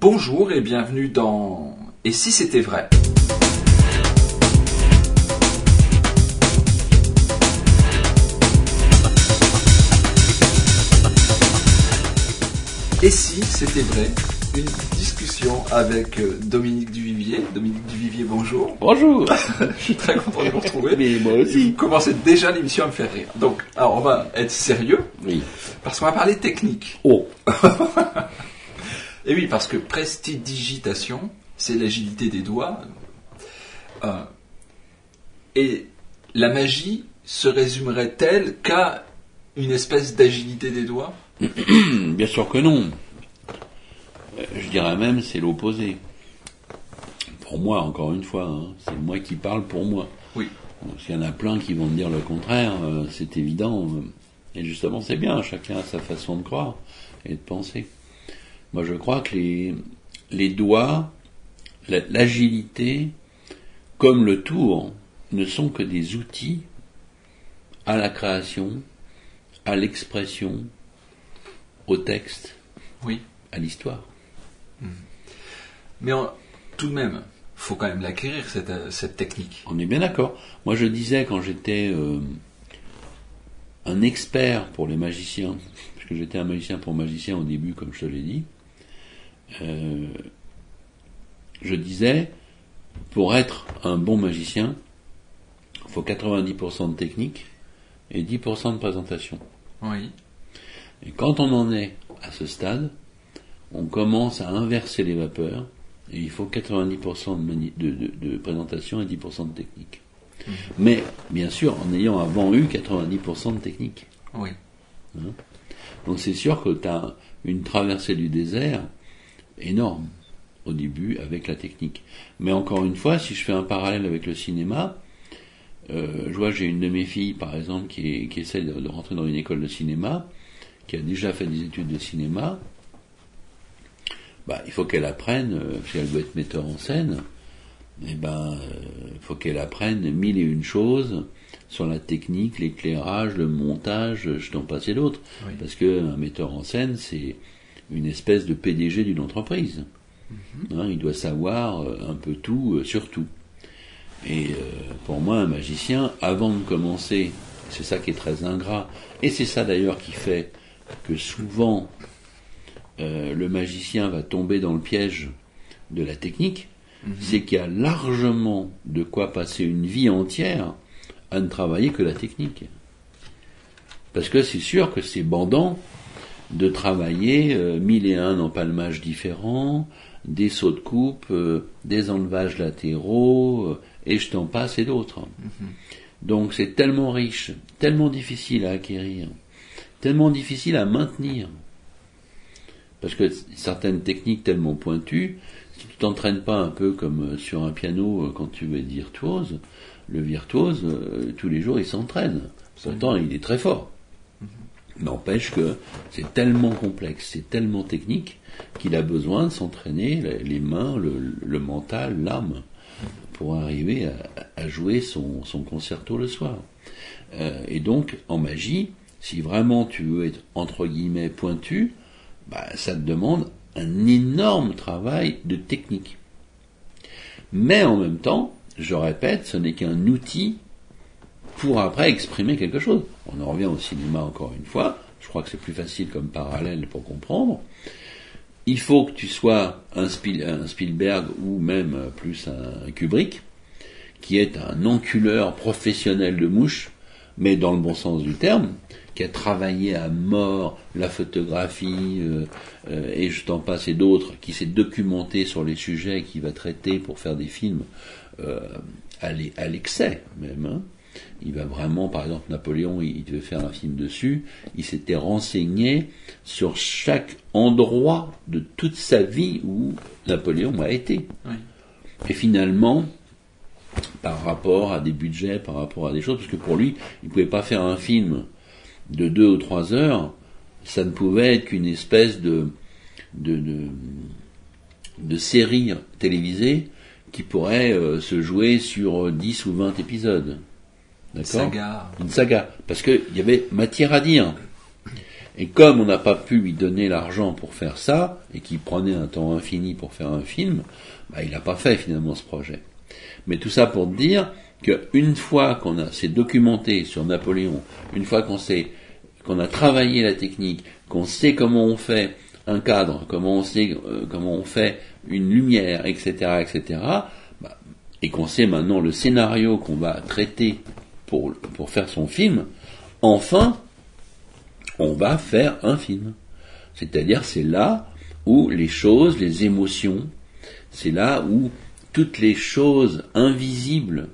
Bonjour et bienvenue dans Et si c'était vrai? Et si c'était vrai? Une discussion avec euh, Dominique Duvivier. Dominique Duvivier, bonjour. Bonjour. Je suis très content de vous retrouver. Mais moi Vous aussi. commencez déjà l'émission à me faire rire. Donc, alors on va être sérieux Oui. parce qu'on va parler technique. Oh. Et oui, parce que prestidigitation, c'est l'agilité des doigts. Euh, et la magie se résumerait-elle qu'à une espèce d'agilité des doigts? Bien sûr que non. Euh, Je dirais même c'est l'opposé. Pour moi, encore une fois, hein, c'est moi qui parle pour moi. Oui. S'il y en a plein qui vont me dire le contraire, euh, c'est évident. Et justement, c'est bien, chacun a sa façon de croire et de penser. Moi, je crois que les, les doigts, la- l'agilité, comme le tour, ne sont que des outils à la création, à l'expression, au texte, Oui. à l'histoire. Mais en- tout de même, faut quand même l'acquérir, cette, cette technique. On est bien d'accord. Moi, je disais quand j'étais euh, un expert pour les magiciens, puisque j'étais un magicien pour magicien au début, comme je te l'ai dit, euh, je disais, pour être un bon magicien, il faut 90% de technique et 10% de présentation. Oui. Et quand on en est à ce stade, on commence à inverser les vapeurs et il faut 90% de, présentation et 10% de technique. Mais bien sûr, en ayant avant eu 90% de technique. Oui. Donc c'est sûr que tu as une traversée du désert énorme au début avec la technique. Mais encore une fois, si je fais un parallèle avec le cinéma, euh, je vois j'ai une de mes filles par exemple qui, est- qui essaie de, de rentrer dans une école de cinéma, qui a déjà fait des études de cinéma. Bah, il faut qu'elle apprenne, euh, si elle veut être metteur en scène, eh ben, euh, il faut qu'elle apprenne mille et une choses sur la technique, l'éclairage, le montage, je t'en passe et d'autres. Oui. Parce qu'un metteur en scène, c'est une espèce de PDG d'une entreprise. Hein, il doit savoir euh, un peu tout euh, sur tout. Et euh, pour moi, un magicien, avant de commencer, c'est ça qui est très ingrat, et c'est ça d'ailleurs qui fait que souvent euh, le magicien va tomber dans le piège de la technique, c'est qu'il y a largement de quoi passer une vie entière à ne travailler que la technique. Parce que c'est sûr que c'est bandant de travailler euh, mille et un empalmages différents, des sauts de coupe, euh, des enlevages latéraux, euh, et je t'en passe et d'autres. Donc c'est tellement riche, tellement difficile à acquérir, tellement difficile à maintenir. Parce que certaines techniques tellement pointues, si tu t'entraînes pas un peu comme euh, sur un piano quand tu veux être virtuose, le virtuose, tous les jours il s'entraîne. Pourtant il est très fort. N'empêche que c'est tellement complexe, c'est tellement technique qu'il a besoin de s'entraîner les- mains, le, mental, l'âme, pour arriver à, jouer son, son concerto le soir. Euh, et donc, en magie, si vraiment tu veux être entre guillemets pointu, bah, ça te demande un énorme travail de technique. Mais en même temps, je répète, ce n'est qu'un outil pour après exprimer quelque chose. On en revient au cinéma encore une fois. Je crois que c'est plus facile comme parallèle pour comprendre. Il faut que tu sois un, Spiel- un Spielberg ou même plus un Kubrick, qui est un enculeur professionnel de mouches, mais dans le bon sens du terme, qui a travaillé à mort la photographie euh, euh, et je t'en passe et d'autres, qui s'est documenté sur les sujets qu'il va traiter pour faire des films euh, à l'excès même. hein. Il va vraiment, par exemple, Napoléon, il il devait faire un film dessus, il s'était renseigné sur chaque endroit de toute sa vie où Napoléon a été. Oui. Et finalement, par rapport à des budgets, par rapport à des choses, parce que pour lui, il ne pouvait pas faire un film de deux ou trois heures, ça ne pouvait être qu'une espèce de, de, de, de série télévisée qui pourrait euh, se jouer sur 10 ou 20 épisodes. D'accord Saga. une saga, parce qu'il y avait matière à dire. Et comme on n'a pas pu lui donner l'argent pour faire ça, et qu'il prenait un temps infini pour faire un film, bah, il n'a pas fait finalement ce projet. Mais tout ça pour dire qu'une fois qu'on a s'est documenté sur Napoléon, une fois qu'on sait qu'on a travaillé la technique, qu'on sait comment on fait un cadre, comment on sait euh, comment on fait une lumière, etc., etc., bah, et qu'on sait maintenant le scénario qu'on va traiter pour, faire son film, enfin, on va faire un film. C'est-à-dire, c'est là où les choses, les émotions, c'est là où toutes les choses invisibles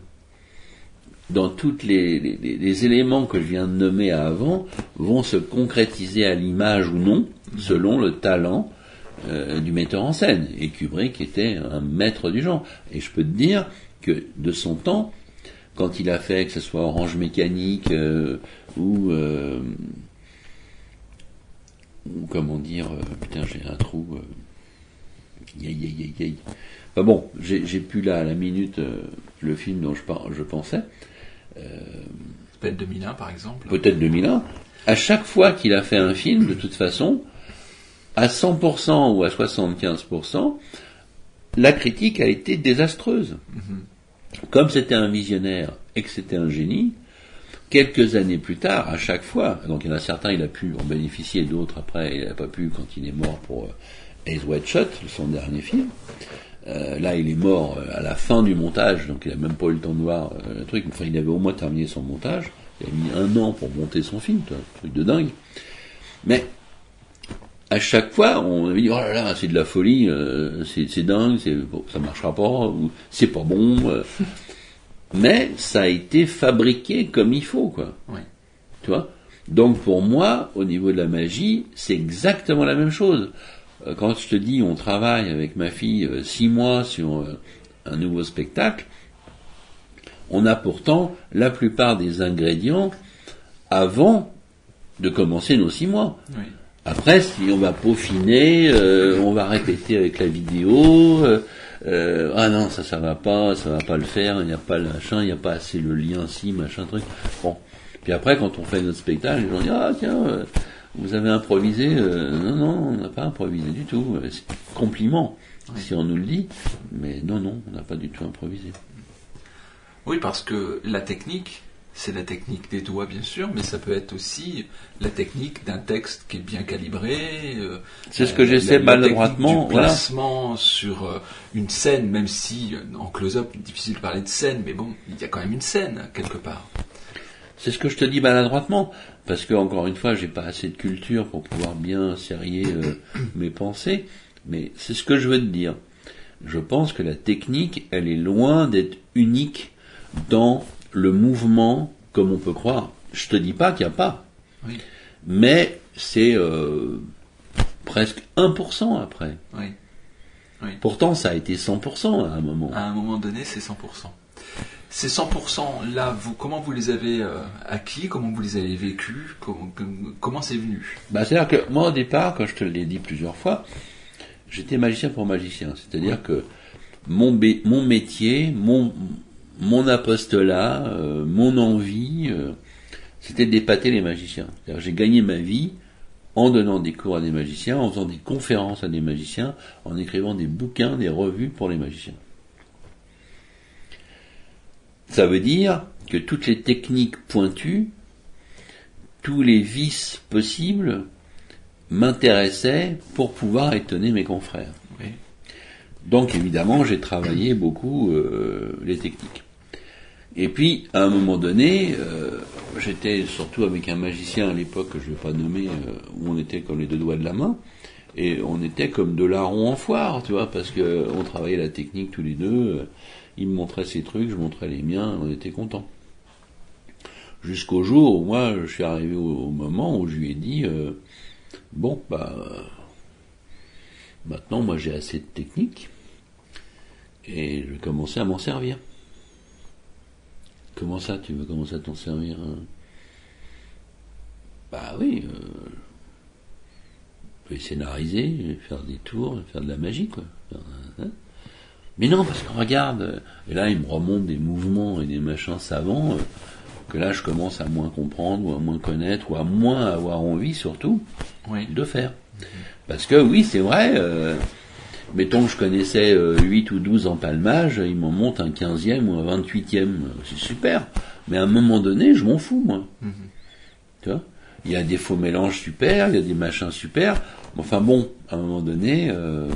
dans tous les, éléments que je viens de nommer avant vont se concrétiser à l'image ou non, selon le talent euh, du metteur en scène. Et Kubrick était un maître du genre. Et je peux te dire que de son temps, quand il a fait que ce soit Orange Mécanique euh, ou, euh, ou comment dire, putain j'ai un trou. Enfin bon, j'ai plus là à la minute le film dont je, je pensais. Peut-être 2001 par exemple. Peut-être 2001. À chaque fois qu'il a fait un film, de toute façon, à 100% ou à 75%, la critique a été désastreuse. Mm-hmm. Comme c'était un visionnaire et que c'était un génie, quelques années plus tard, à chaque fois, donc il y en a certains, il a pu en bénéficier, d'autres après, il n'a pas pu quand il est mort pour euh, Ace White Shot, son dernier film. Euh, là, il est mort euh, à la fin du montage, donc il n'a même pas eu le temps de voir euh, le truc. Enfin, il avait au moins terminé son montage. Il a mis un an pour monter son film, un truc de dingue. Mais à chaque fois, on avait dit oh là là, c'est de la folie, c'est dingue, ça marchera pas, c'est pas bon. Mais ça a été fabriqué comme il faut, quoi. Tu vois? Donc pour moi, au niveau de la magie, c'est exactement la même chose. Euh, quand je te dis on travaille avec ma fille euh, six mois sur euh, un nouveau spectacle, on a pourtant la plupart des ingrédients avant de commencer nos six mois. Après, si on va peaufiner, on va répéter avec la vidéo. ah non, ça, ça va pas, ça va pas le faire. Il n'y a pas le machin, il n'y a pas assez le lien si machin truc. Bon. Puis après, quand on fait notre spectacle, les gens disent ah tiens vous avez improvisé euh, Non, non, on n'a pas improvisé du tout. Euh, compliment, si on nous le dit, mais non, non, on n'a pas du tout improvisé. Oui, parce que la technique, c'est la technique des doigts, bien sûr, mais ça peut être aussi la technique d'un texte qui est bien calibré. Euh, c'est ce que j'essaie maladroitement. Du placement sur une scène, même si en close-up, difficile de parler de scène, mais bon, il y a quand même une scène quelque part. C'est ce que je te dis maladroitement parce que encore une fois, j'ai pas assez de culture pour pouvoir bien serrer euh, mes pensées, mais c'est ce que je veux te dire. Je pense que la technique, elle est loin d'être unique dans le mouvement comme on peut croire. Je te dis pas qu'il n'y a pas, mais c'est euh, presque 1% après. Pourtant, ça a été 100% à un moment. À un moment donné, c'est 100%. Ces 100% là, vous, comment vous les avez euh, acquis Comment vous les avez vécus Comment c'est venu? Bah, C'est-à-dire que moi au départ, quand je te l'ai dit plusieurs fois, j'étais magicien pour magicien. C'est-à-dire que mon, mon métier, mon, mon apostolat, euh, mon envie, euh, c'était d'épater les magiciens. J'ai gagné ma vie en donnant des cours à des magiciens, en faisant des conférences à des magiciens, en écrivant des bouquins, des revues pour les magiciens. Ça veut dire que toutes les techniques pointues, tous les vices possibles m'intéressaient pour pouvoir étonner mes confrères. Donc évidemment, j'ai travaillé beaucoup euh, les techniques. Et puis, à un moment donné, euh, j'étais surtout avec un magicien à l'époque que je ne vais pas nommer, euh, où on était comme les deux doigts de la main, et on était comme deux larrons en foire, tu vois, parce qu'on travaillait la technique tous les deux il me montrait ses trucs, je montrais les miens, on était contents. Jusqu'au jour où moi je suis arrivé au, moment où je lui ai dit bon bah maintenant moi j'ai assez de technique et je vais commencer à m'en servir. Comment ça tu veux commencer à t'en servir hein? Bah oui, euh, je vais scénariser, faire des tours, faire de la magie quoi. Hein? Mais non, parce qu'on regarde, et là il me remonte des mouvements et des machins savants. Que là je commence à moins comprendre, ou à moins connaître, ou à moins avoir envie surtout Oui. de faire. Parce que oui, c'est vrai, euh, mettons que je connaissais euh, 8 ou 12 empalmages, il m'en monte un 15e ou un 28e, c'est super. Mais à un moment donné, je m'en fous, moi. Tu vois? Il y a des faux mélanges super, il y a des machins super. Enfin bon, à un moment donné, euh,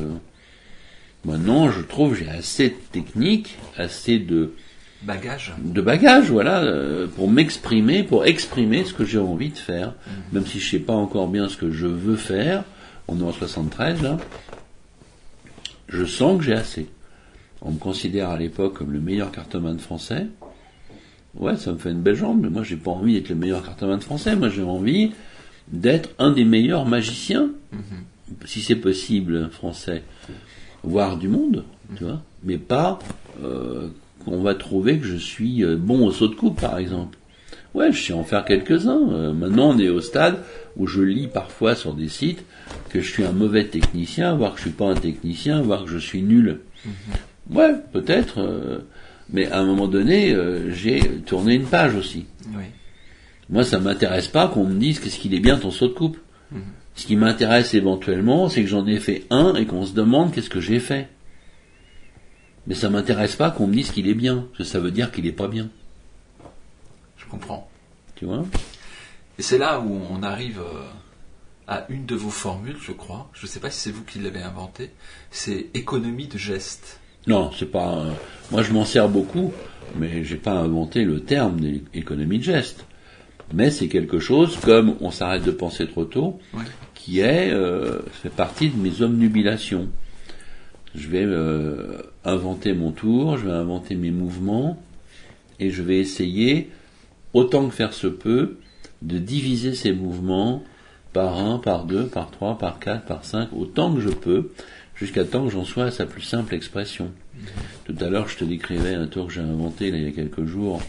maintenant je trouve que j'ai assez de technique, assez de, Bagage. de bagage, voilà, euh, pour m'exprimer, pour exprimer ce que j'ai envie de faire, même si je sais pas encore bien ce que je veux faire. On est en 73 là. Je sens que j'ai assez. On me considère à l'époque comme le meilleur cartoman français. Ouais, ça me fait une belle jambe, mais moi j'ai pas envie d'être le meilleur cartoman français. Moi j'ai envie d'être un des meilleurs magiciens, si c'est possible, français, voire du monde, tu vois. Mais pas euh, qu'on va trouver que je suis euh, bon au saut de coupe, par exemple. Ouais, je sais en faire quelques-uns. Euh, maintenant, on est au stade où je lis parfois sur des sites que je suis un mauvais technicien, voire que je suis pas un technicien, voire que je suis nul. Ouais, peut-être. euh, mais à un moment donné, euh, j'ai tourné une page aussi. Oui. Moi, ça m'intéresse pas qu'on me dise qu'est-ce qu'il est bien ton saut de coupe. Ce qui m'intéresse éventuellement, c'est que j'en ai fait un et qu'on se demande qu'est-ce que j'ai fait. Mais ça m'intéresse pas qu'on me dise qu'il est bien, parce que ça veut dire qu'il est pas bien. Je comprends. Tu vois? Et c'est là où on arrive euh, à une de vos formules, je crois. Je ne sais pas si c'est vous qui l'avez inventée. C'est économie de geste. Non, c'est pas. un- Moi, je m'en sers beaucoup, mais j'ai pas inventé le terme d'économie de geste. Mais c'est quelque chose comme on s'arrête de penser trop tôt, qui est euh, fait partie de mes omnubilations. Je vais euh, inventer mon tour, je vais inventer mes mouvements, et je vais essayer, autant que faire se peut, de diviser ces mouvements par un, par deux, par trois, par quatre, par cinq, autant que je peux, jusqu'à temps que j'en sois à sa plus simple expression. Tout à l'heure, je te décrivais un tour que j'ai inventé il y a quelques jours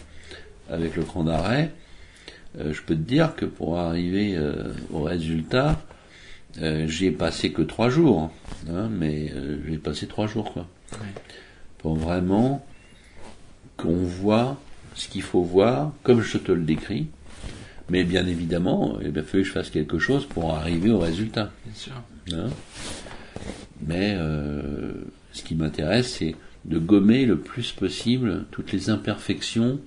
avec le cran d'arrêt. Euh, je peux te dire que pour arriver euh, au résultat, euh, j'y ai passé que trois jours, hein, mais euh, j'ai passé trois jours quoi, pour vraiment qu'on voit ce qu'il faut voir, comme je te le décris. Mais bien évidemment, il a fallu que je fasse quelque chose pour arriver au résultat. Bien sûr. hein. Mais euh, ce qui m'intéresse, c'est de gommer le plus possible toutes les imperfections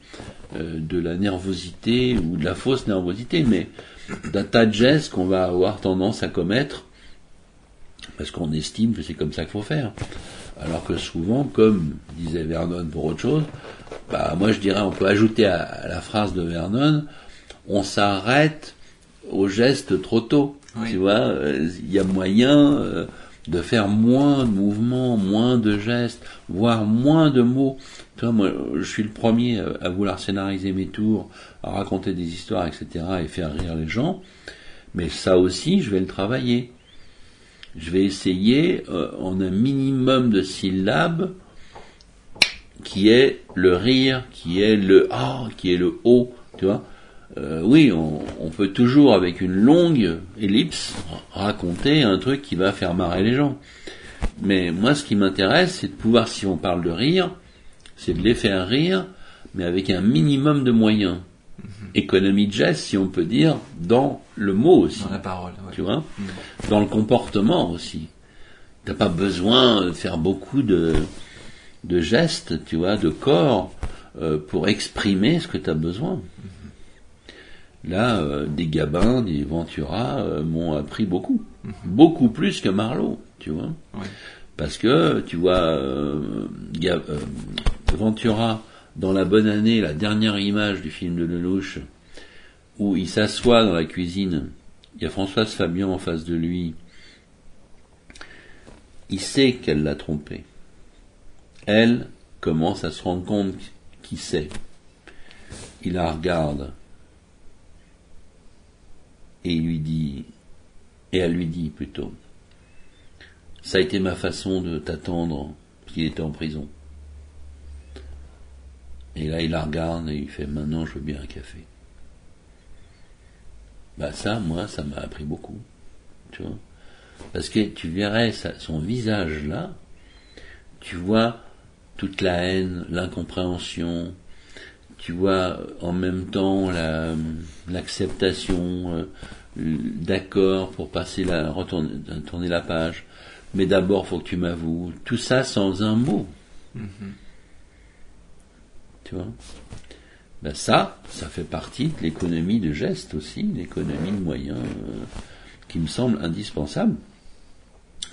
euh, de la nervosité ou de la fausse nervosité, mais d'un tas de gestes qu'on va avoir tendance à commettre parce qu'on estime que c'est comme ça qu'il faut faire. Alors que souvent, comme disait Vernon pour autre chose, bah moi je dirais on peut ajouter à, à la phrase de Vernon, on s'arrête au geste trop tôt. Oui. Tu vois, euh, il y a moyen euh, de faire moins de mouvements, moins de gestes, voire moins de mots. Tu vois, moi, je suis le premier à- vouloir scénariser mes tours, à raconter des histoires, etc., et faire rire les gens. Mais ça aussi, je vais le travailler. Je vais essayer euh, en un minimum de syllabes qui est le rire, qui est le ah, qui est le oh, tu vois. Euh, oui, on, on peut toujours avec une longue ellipse raconter un truc qui va faire marrer les gens. Mais moi, ce qui m'intéresse, c'est de pouvoir, si on parle de rire, c'est de les faire rire, mais avec un minimum de moyens. Économie de geste, si on peut dire, dans le mot aussi Dans la parole. ouais. tu vois, dans le comportement aussi. T'as pas besoin de faire beaucoup de, de gestes, tu vois, de corps euh, pour exprimer ce que tu as besoin. Là, euh, des Gabins, des Ventura euh, m'ont appris beaucoup, beaucoup plus que Marlowe, tu vois, Ouais. parce que tu vois, euh, Ventura dans la bonne année, la dernière image du film de Lelouch, où il s'assoit dans la cuisine, il y a Françoise Fabian en face de lui, il sait qu'elle l'a trompé. Elle commence à se rendre compte qu'il sait. Il la regarde et il lui dit, et elle lui dit plutôt, ça a été ma façon de t'attendre parce qu'il était en prison. Et là, il la regarde et il fait maintenant je veux bien un café. Bah ça, moi, ça m'a appris beaucoup. Tu vois Parce que tu verrais son visage là, tu vois toute la haine, l'incompréhension, tu vois en même temps l'acceptation, euh, d'accord pour passer la, retourner, tourner la page, mais d'abord faut que tu m'avoues, tout ça sans un mot. Mm-hmm. Tu vois? Ben ça, ça fait partie de l'économie de geste aussi, l'économie de moyens euh, qui me semble indispensable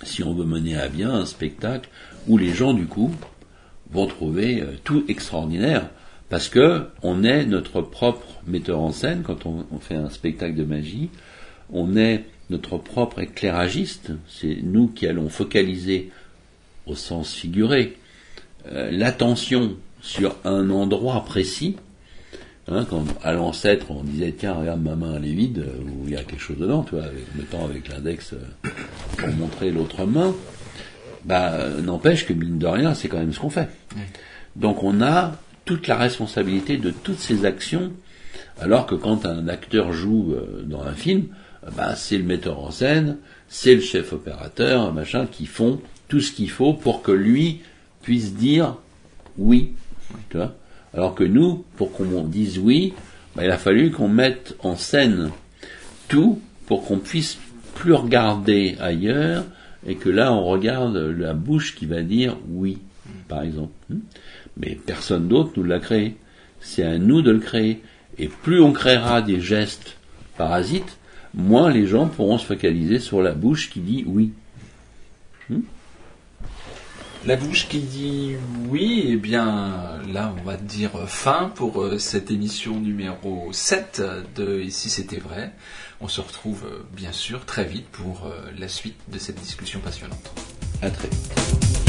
si on veut mener à bien un spectacle où les gens du coup vont trouver euh, tout extraordinaire parce que on est notre propre metteur en scène quand on, fait un spectacle de magie, on est notre propre éclairagiste, c'est nous qui allons focaliser au sens figuré euh, l'attention sur un endroit précis. Hein, quand à l'ancêtre on disait tiens regarde ma main elle est vide euh, ou il y a quelque chose dedans, tu vois, avec, mettant avec l'index euh, pour montrer l'autre main, bah n'empêche que mine de rien c'est quand même ce qu'on fait. Donc on a toute la responsabilité de toutes ces actions, alors que quand un acteur joue euh, dans un film, bah c'est le metteur en scène, c'est le chef opérateur, machin, qui font tout ce qu'il faut pour que lui puisse dire oui, tu vois? Alors que nous, pour qu'on dise oui, bah, il a fallu qu'on mette en scène tout pour qu'on puisse plus regarder ailleurs et que là on regarde la bouche qui va dire oui, par exemple. Mais personne d'autre nous l'a créé. C'est à nous de le créer. Et plus on créera des gestes parasites, moins les gens pourront se focaliser sur la bouche qui dit oui. Hmm? La bouche qui dit oui, eh bien là on va dire fin pour euh, cette émission numéro 7 de Ici c'était vrai. On se retrouve euh, bien sûr très vite pour euh, la suite de cette discussion passionnante. À très vite.